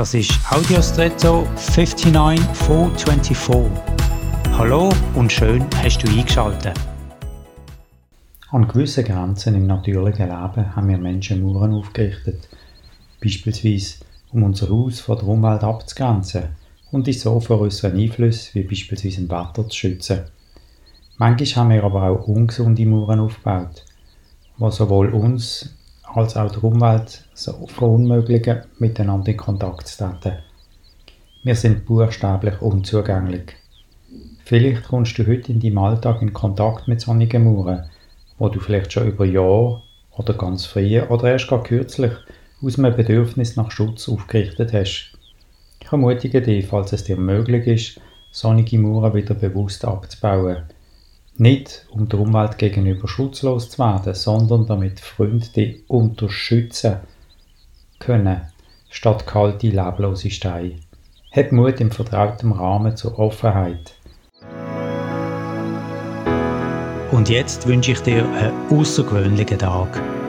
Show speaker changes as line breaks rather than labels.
Das ist Audiostretto 59424. Hallo und schön hast du eingeschaltet.
An gewissen Grenzen im natürlichen Leben haben wir Menschen Mauern aufgerichtet. Beispielsweise, um unser Haus von der Umwelt abzugrenzen und die so vor unseren Einflüssen wie beispielsweise im Wetter zu schützen. Manchmal haben wir aber auch ungesunde Mauern aufgebaut, die sowohl uns als auch der Umwelt so verunmöglichen, miteinander in Kontakt zu treten. Wir sind buchstäblich unzugänglich. Vielleicht kommst du heute in deinem Alltag in Kontakt mit solchen Mauern, wo du vielleicht schon über Jahre oder ganz früh oder erst gar kürzlich aus einem Bedürfnis nach Schutz aufgerichtet hast. Ich ermutige dich, falls es dir möglich ist, solche Mauern wieder bewusst abzubauen – nicht, um der Umwelt gegenüber schutzlos zu werden, sondern damit Freunde unterstützen können, statt kalte, leblose Steine. Hab Mut im vertrauten Rahmen zur Offenheit.
Und jetzt wünsche ich dir einen außergewöhnlichen Tag.